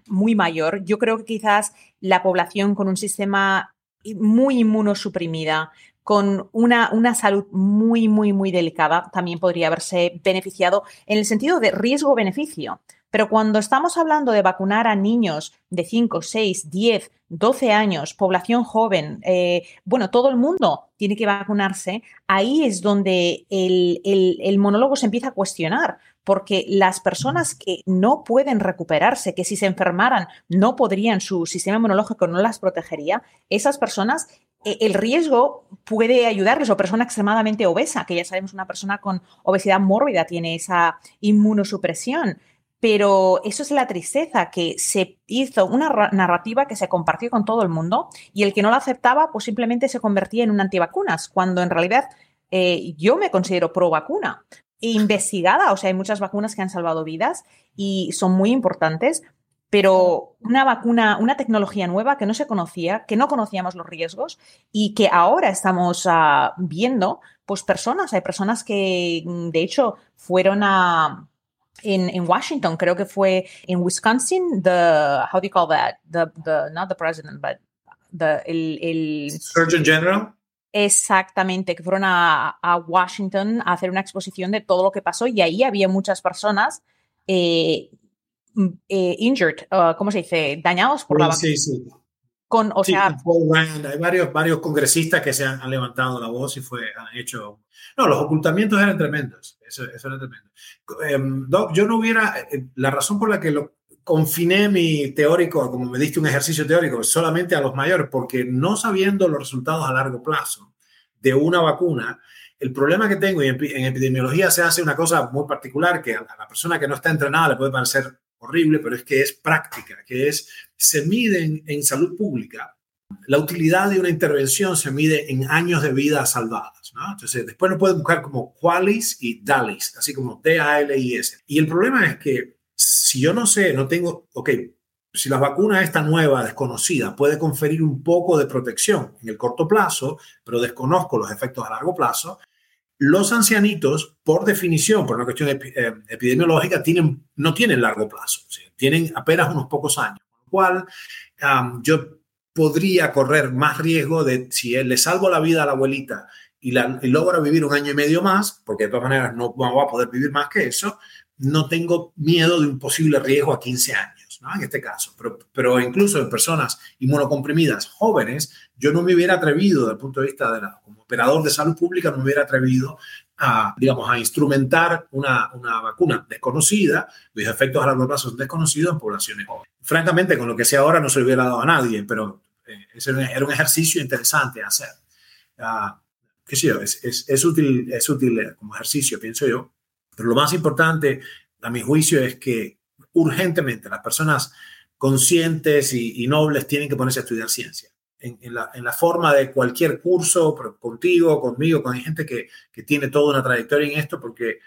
muy mayor, yo creo que quizás la población con un sistema muy inmunosuprimida, con una, una salud muy, muy, muy delicada, también podría haberse beneficiado en el sentido de riesgo-beneficio. Pero cuando estamos hablando de vacunar a niños de 5, 6, 10, 12 años, población joven, eh, bueno, todo el mundo tiene que vacunarse, ahí es donde el, el, monólogo se empieza a cuestionar, porque las personas que no pueden recuperarse, que si se enfermaran no podrían, su sistema inmunológico no las protegería, esas personas eh, el riesgo puede ayudarles, o persona extremadamente obesa, que ya sabemos una persona con obesidad mórbida tiene esa inmunosupresión. Pero eso es la tristeza, que se hizo una narrativa que se compartió con todo el mundo y el que no la aceptaba, pues simplemente se convertía en un antivacunas, cuando en realidad eh, yo me considero pro vacuna. Investigada, o sea, hay muchas vacunas que han salvado vidas y son muy importantes, pero una vacuna, una tecnología nueva que no se conocía, que no conocíamos los riesgos y que ahora estamos uh, viendo, pues personas, hay personas que de hecho fueron a en, en, Washington, creo que fue en Wisconsin, the, how do you call that? The, the, not the president, but the, el Surgeon General. Exactamente, que fueron a, a, Washington a hacer una exposición de todo lo que pasó y ahí había muchas personas eh, eh, injured, uh, ¿cómo se dice? Dañados por la vacuna. Sí, sí. Con, o sí, sea, hay varios, varios congresistas que se han, han, levantado la voz y fue, han hecho... No, los ocultamientos eran tremendos, eso, eso era tremendo. Doc, yo no hubiera... Eh, la razón por la que lo, confiné mi teórico, como me diste un ejercicio teórico, solamente a los mayores, porque no sabiendo los resultados a largo plazo de una vacuna, el problema que tengo, y en, epidemiología se hace una cosa muy particular, que a la persona que no está entrenada le puede parecer horrible, pero es que es práctica, que es, se mide en, salud pública, la utilidad de una intervención se mide en años de vida salvadas. Entonces, después lo pueden buscar como qualis y dalis, así como D-A-L-I-S. Y el problema es que si yo no sé, no tengo, ok, si la vacuna esta nueva, desconocida, puede conferir un poco de protección en el corto plazo, pero desconozco los efectos a largo plazo, los ancianitos, por definición, por una cuestión eh, epidemiológica, tienen, no tienen largo plazo, tienen apenas unos pocos años, con lo cual yo podría correr más riesgo de si le salvo la vida a la abuelita y, la, y logra vivir un año y medio más, porque de todas maneras no va a poder vivir más que eso, no tengo miedo de un posible riesgo a 15 años, en este caso. Pero, pero incluso en personas inmunocomprimidas jóvenes, yo no me hubiera atrevido, desde el punto de vista de la, como operador de salud pública, no me hubiera atrevido a, digamos, a instrumentar una, una vacuna desconocida, cuyos efectos a largo plazo son desconocidos en poblaciones jóvenes. Francamente, con lo que sea ahora no se hubiera dado a nadie, pero eh, ese era un ejercicio interesante hacer. Uh, qué sé es, es, útil, es útil como ejercicio, pienso yo pero lo más importante, a mi juicio, es que urgentemente las personas conscientes y, nobles tienen que ponerse a estudiar ciencia. En, la, en, la, forma de cualquier curso, contigo, conmigo, con gente que, que, tiene toda una trayectoria en esto, porque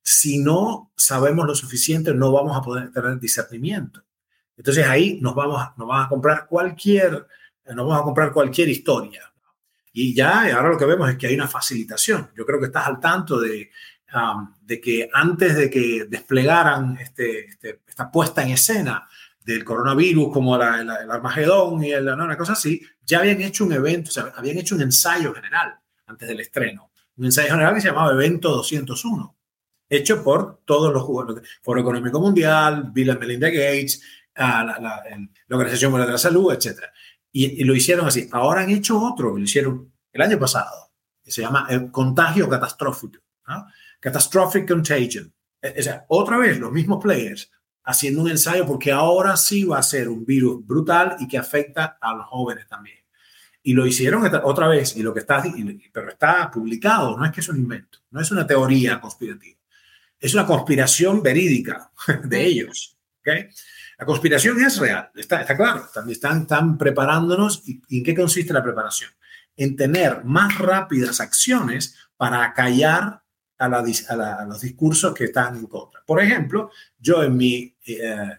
si no sabemos lo suficiente, no vamos a poder tener discernimiento. Entonces ahí nos vamos, nos vamos a comprar cualquier, nos vamos a comprar cualquier historia. Y ya ahora lo que vemos es que hay una facilitación. Yo creo que estás al tanto de Um, de que antes de que desplegaran este, este, esta puesta en escena del coronavirus como el Armagedón y el, ¿no? una cosa así, ya habían hecho un evento, o sea, habían hecho un ensayo general antes del estreno, un ensayo general que se llamaba Evento 201, hecho por todos los jugadores, Foro Económico Mundial, Bill and Melinda Gates, ah, la, Organización Mundial de la Salud, etc. Y, lo hicieron así. Ahora han hecho otro, lo hicieron el año pasado, que se llama el contagio catastrófico. Catastrophic Contagion. E, o sea, otra vez los mismos players haciendo un ensayo porque ahora sí va a ser un virus brutal y que afecta a los jóvenes también. Y lo hicieron otra vez, y lo que está, pero está publicado, no es que es un invento, no es una teoría conspirativa, es una conspiración verídica de ellos. ¿okay? La conspiración es real, está, está claro, también están, están preparándonos. ¿Y, ¿Y en qué consiste la preparación? En tener más rápidas acciones para acallar a, los discursos que están en contra. Por ejemplo, yo en mi eh,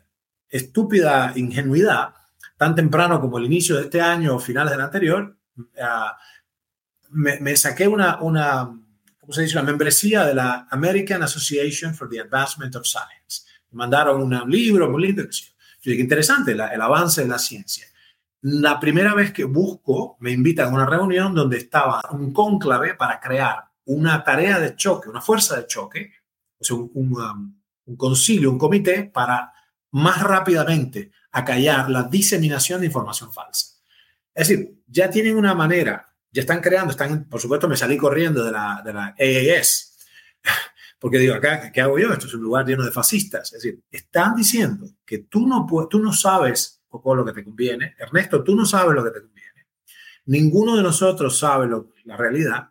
estúpida ingenuidad, tan temprano como el inicio de este año o finales del anterior, uh, me, me, saqué una, una, ¿cómo se dice? Una membresía de la American Association for the Advancement of Science. Me mandaron un libro muy lindo. Yo dije, interesante la, el avance de la ciencia. La primera vez que busco, me invitan a una reunión donde estaba un cónclave para crear una tarea de choque, una fuerza de choque, o sea, un, um, un, concilio, un comité para más rápidamente acallar la diseminación de información falsa. Es decir, ya tienen una manera, ya están creando, están, por supuesto, me salí corriendo de la, de AAS, porque digo, acá, ¿qué hago yo? Esto es un lugar lleno de fascistas. Es decir, están diciendo que tú no, tú no sabes poco lo que te conviene. Ernesto, tú no sabes lo que te conviene. Ninguno de nosotros sabe lo, la realidad.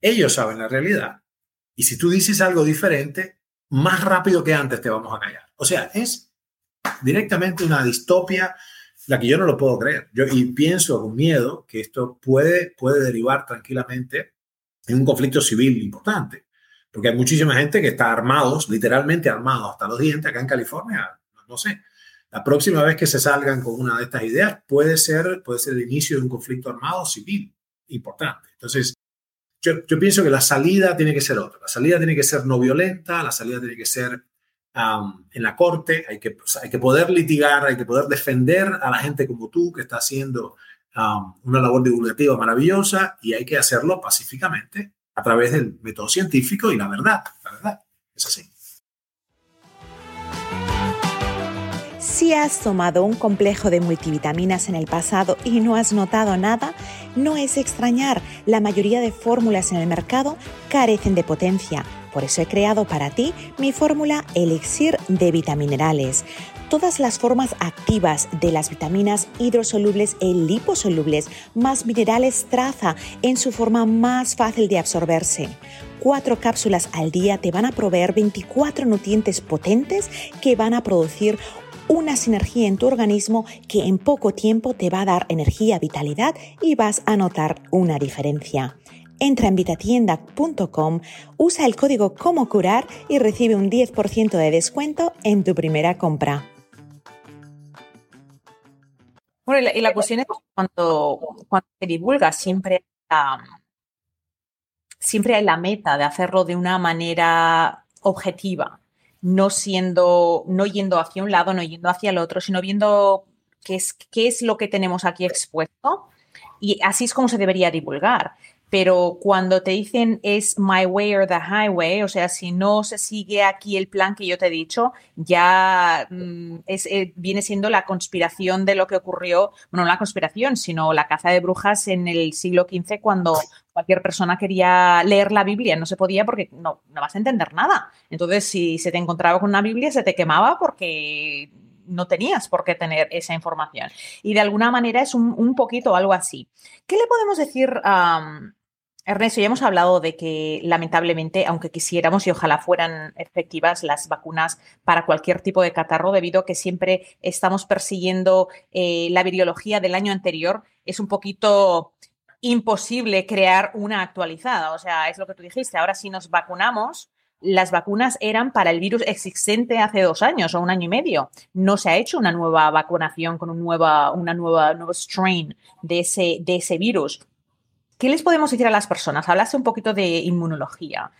Ellos saben la realidad. Y si tú dices algo diferente, más rápido que antes te vamos a callar. O sea, es directamente una distopia la que yo no lo puedo creer. Yo y pienso con miedo que esto puede, puede derivar tranquilamente en un conflicto civil importante. Porque hay muchísima gente que está armados, literalmente armados hasta los dientes acá en California. No sé. La próxima vez que se salgan con una de estas ideas puede ser, puede ser el inicio de un conflicto armado civil importante. Entonces, yo, pienso que la salida tiene que ser otra. La salida tiene que ser no violenta, la salida tiene que ser um, en la corte, hay que, hay que poder litigar, hay que poder defender a la gente como tú que está haciendo um, una labor divulgativa maravillosa y hay que hacerlo pacíficamente a través del método científico y la verdad. La verdad es así. Si has tomado un complejo de multivitaminas en el pasado y no has notado nada, no es extrañar, la mayoría de fórmulas en el mercado carecen de potencia. Por eso he creado para ti mi fórmula Elixir de Vitaminerales. Todas las formas activas de las vitaminas hidrosolubles e liposolubles más minerales traza en su forma más fácil de absorberse. Cuatro cápsulas al día te van a proveer 24 nutrientes potentes que van a producir una sinergia en tu organismo que en poco tiempo te va a dar energía, vitalidad y vas a notar una diferencia. Entra en vitatienda.com, usa el código como curar y recibe un 10% de descuento en tu primera compra. Bueno, y la, cuestión es cuando, cuando se divulga siempre, siempre hay la meta de hacerlo de una manera objetiva, no siendo, no yendo hacia un lado, no yendo hacia el otro, sino viendo qué es, qué es lo que tenemos aquí expuesto. Y así es como se debería divulgar pero cuando te dicen es my way or the highway, o sea, si no se sigue aquí el plan que yo te he dicho, ya mm, es, eh, viene siendo la conspiración de lo que ocurrió, bueno, no la conspiración, sino la caza de brujas en el siglo XV cuando cualquier persona quería leer la Biblia, no se podía porque no, no vas a entender nada. Entonces, si se te encontraba con una Biblia, se te quemaba porque no tenías por qué tener esa información. Y de alguna manera es un, poquito algo así. ¿Qué le podemos decir. Ernesto, ya hemos hablado de que lamentablemente, aunque quisiéramos y ojalá fueran efectivas las vacunas para cualquier tipo de catarro, debido a que siempre estamos persiguiendo eh, la virología del año anterior, es un poquito imposible crear una actualizada. O sea, es lo que tú dijiste. Ahora si nos vacunamos, las vacunas eran para el virus existente hace dos años o un año y medio. No se ha hecho una nueva vacunación con un nueva, una nueva, nuevo strain de ese, de ese virus. ¿Qué les podemos decir a las personas? Hablaste un poquito de inmunología.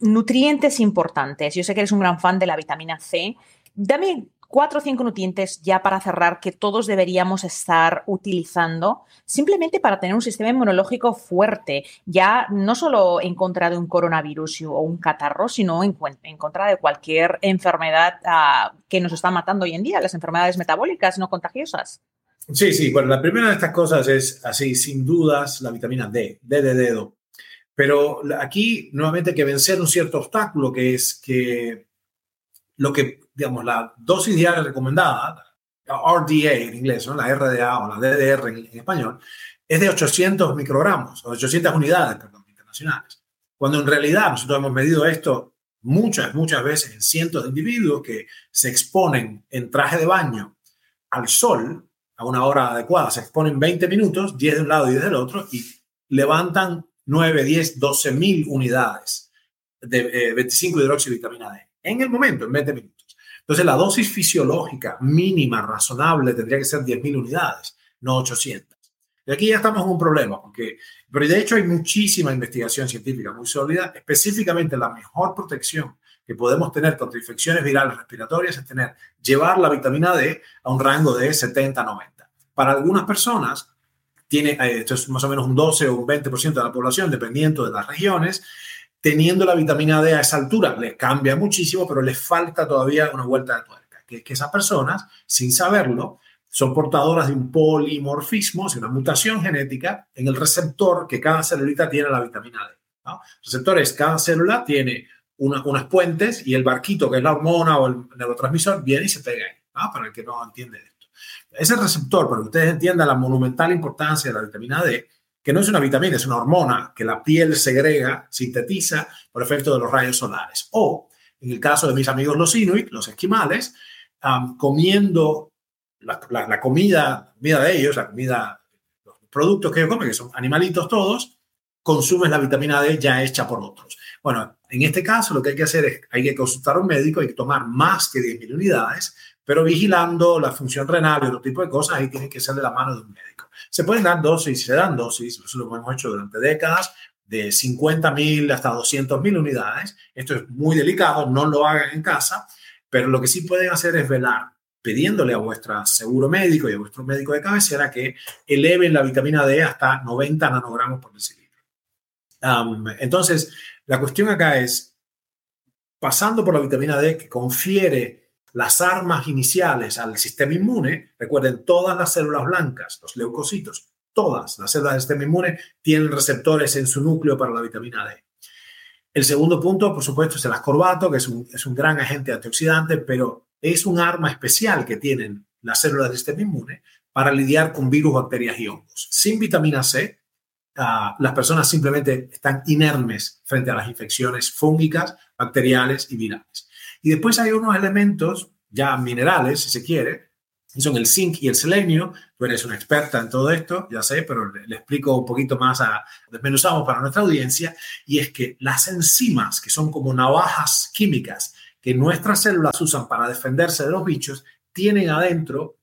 Nutrientes importantes. Yo sé que eres un gran fan de la vitamina C. Dame cuatro o cinco nutrientes ya para cerrar que todos deberíamos estar utilizando simplemente para tener un sistema inmunológico fuerte, ya no solo en contra de un coronavirus o un catarro, sino en, contra de cualquier enfermedad uh, que nos está matando hoy en día, las enfermedades metabólicas no contagiosas. Sí, sí, bueno, la primera de estas cosas es así, sin dudas, la vitamina D, D de dedo. Pero aquí nuevamente hay que vencer un cierto obstáculo que es que lo que, digamos, la dosis diaria recomendada, RDA en inglés, ¿no? la RDA o la DDR en, español, es de 800 microgramos, o 800 unidades, perdón, internacionales. Cuando en realidad nosotros hemos medido esto muchas, muchas veces en cientos de individuos que se exponen en traje de baño al sol a una hora adecuada, se exponen 20 minutos, 10 de un lado y 10 del otro, y levantan 9, 10, 12 mil unidades de 25 eh, hidroxivitamina D en el momento, en 20 minutos. Entonces, la dosis fisiológica mínima razonable tendría que ser 10 mil unidades, no 800. Y aquí ya estamos en un problema, porque, pero de hecho hay muchísima investigación científica muy sólida, específicamente la mejor protección que podemos tener contra infecciones virales respiratorias es tener, llevar la vitamina D a un rango de 70-90. Para algunas personas, tiene, eh, esto es más o menos un 12 o un 20% de la población, dependiendo de las regiones, teniendo la vitamina D a esa altura, les cambia muchísimo, pero les falta todavía una vuelta de tuerca, que que esas personas, sin saberlo, son portadoras de un polimorfismo, es una mutación genética en el receptor que cada celulita tiene la vitamina D. ¿no? Receptores, cada célula tiene unas puentes y el barquito, que es la hormona o el neurotransmisor, viene y se pega ahí, para el que no entiende esto. Ese receptor, para que ustedes entiendan la monumental importancia de la vitamina D, que no es una vitamina, es una hormona que la piel segrega, sintetiza por efecto de los rayos solares. O, en el caso de mis amigos los inuit, los esquimales, comiendo la, comida, comida de ellos, la comida, los productos que ellos comen, que son animalitos todos, consumes la vitamina D ya hecha por otros. Bueno, en este caso lo que hay que hacer es, hay que consultar a un médico, hay que tomar más que 10.000 unidades, pero vigilando la función renal y otro tipo de cosas, ahí tiene que ser de la mano de un médico. Se pueden dar dosis, se dan dosis, eso lo hemos hecho durante décadas, de 50.000 hasta 200.000 unidades. Esto es muy delicado, no lo hagan en casa, pero lo que sí pueden hacer es velar pidiéndole a vuestro seguro médico y a vuestro médico de cabecera que eleven la vitamina D hasta 90 nanogramos por decilitro entonces, la cuestión acá es, pasando por la vitamina D que confiere las armas iniciales al sistema inmune, recuerden, todas las células blancas, los leucocitos, todas las células del sistema inmune tienen receptores en su núcleo para la vitamina D. El segundo punto, por supuesto, es el ascorbato, que es un, es un gran agente antioxidante, pero es un arma especial que tienen las células del sistema inmune para lidiar con virus, bacterias y hongos. Sin vitamina C, las personas simplemente están inermes frente a las infecciones fúngicas, bacteriales y virales. Y después hay unos elementos ya minerales, si se quiere, que son el zinc y el selenio. Tú eres una experta en todo esto, ya sé, pero le, explico un poquito más, a, desmenuzamos para nuestra audiencia, y es que las enzimas, que son como navajas químicas que nuestras células usan para defenderse de los bichos, tienen adentro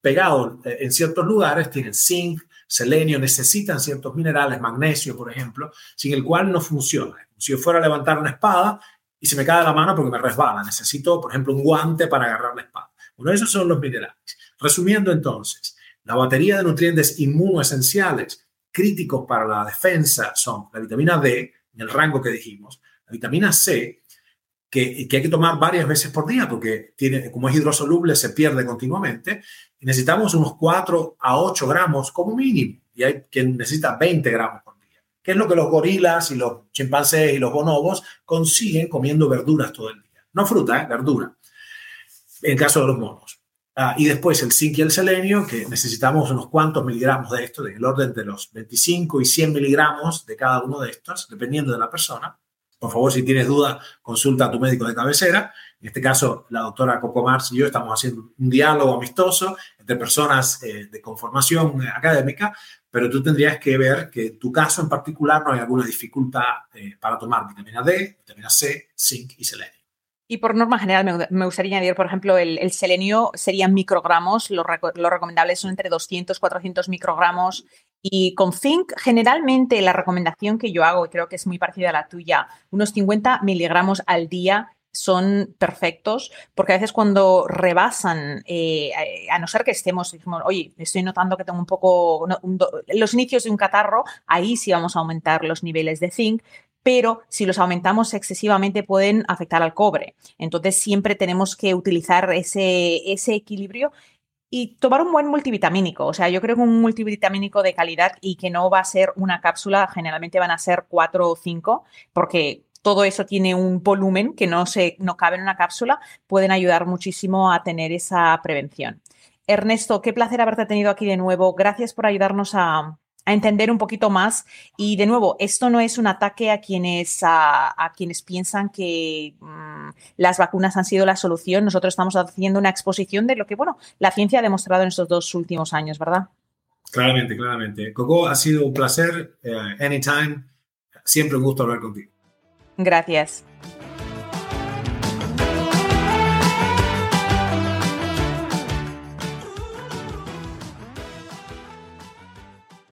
pegados eh, en ciertos lugares tienen zinc, selenio, necesitan ciertos minerales, magnesio, por ejemplo, sin el cual no funciona. Si yo fuera a levantar una espada y se me cae la mano porque me resbala, necesito, por ejemplo, un guante para agarrar la espada. Bueno, esos son los minerales. Resumiendo entonces, la batería de nutrientes inmunoesenciales críticos para la defensa son la vitamina D, en el rango que dijimos, la vitamina C, que, hay que tomar varias veces por día porque tiene, como es hidrosoluble se pierde continuamente necesitamos unos 4 a 8 gramos como mínimo y hay quien necesita 20 gramos por que es lo que los gorilas y los chimpancés y los bonobos consiguen comiendo verduras todo el día. No fruta, ¿eh? verdura, en caso de los monos. Ah, y después el zinc y el selenio, que necesitamos unos cuantos miligramos de esto, del orden de los 25 y 100 miligramos de cada uno de estos, dependiendo de la persona. Por favor, si tienes duda, consulta a tu médico de cabecera. En este caso, la doctora Coco Mars y yo estamos haciendo un diálogo amistoso entre personas eh, de conformación académica, pero tú tendrías que ver que en tu caso en particular no hay alguna dificultad eh, para tomar vitamina D, vitamina C, zinc y selenio. Y por norma general me, gustaría añadir, por ejemplo, el, selenio serían microgramos, lo, lo recomendable son entre 200 400 microgramos y con zinc, generalmente la recomendación que yo hago, y creo que es muy parecida a la tuya, unos 50 miligramos al día son perfectos, porque a veces cuando rebasan, eh, a no ser que estemos, decimos, oye, estoy notando que tengo un poco, los inicios de un catarro, ahí sí vamos a aumentar los niveles de zinc, pero si los aumentamos excesivamente pueden afectar al cobre. Entonces siempre tenemos que utilizar ese, ese equilibrio y tomar un buen multivitamínico. O sea, yo creo que un multivitamínico de calidad y que no va a ser una cápsula, generalmente van a ser cuatro o cinco, porque todo eso tiene un volumen que no, se, no cabe en una cápsula, pueden ayudar muchísimo a tener esa prevención. Ernesto, qué placer haberte tenido aquí de nuevo. Gracias por ayudarnos a, a entender un poquito más. Y de nuevo, esto no es un ataque a quienes, a, quienes piensan que mm, las vacunas han sido la solución. Nosotros estamos haciendo una exposición de lo que, bueno, la ciencia ha demostrado en estos dos últimos años, ¿verdad? Claramente, claramente. Coco, ha sido un placer. Eh, anytime. Siempre un gusto hablar contigo. Gracias.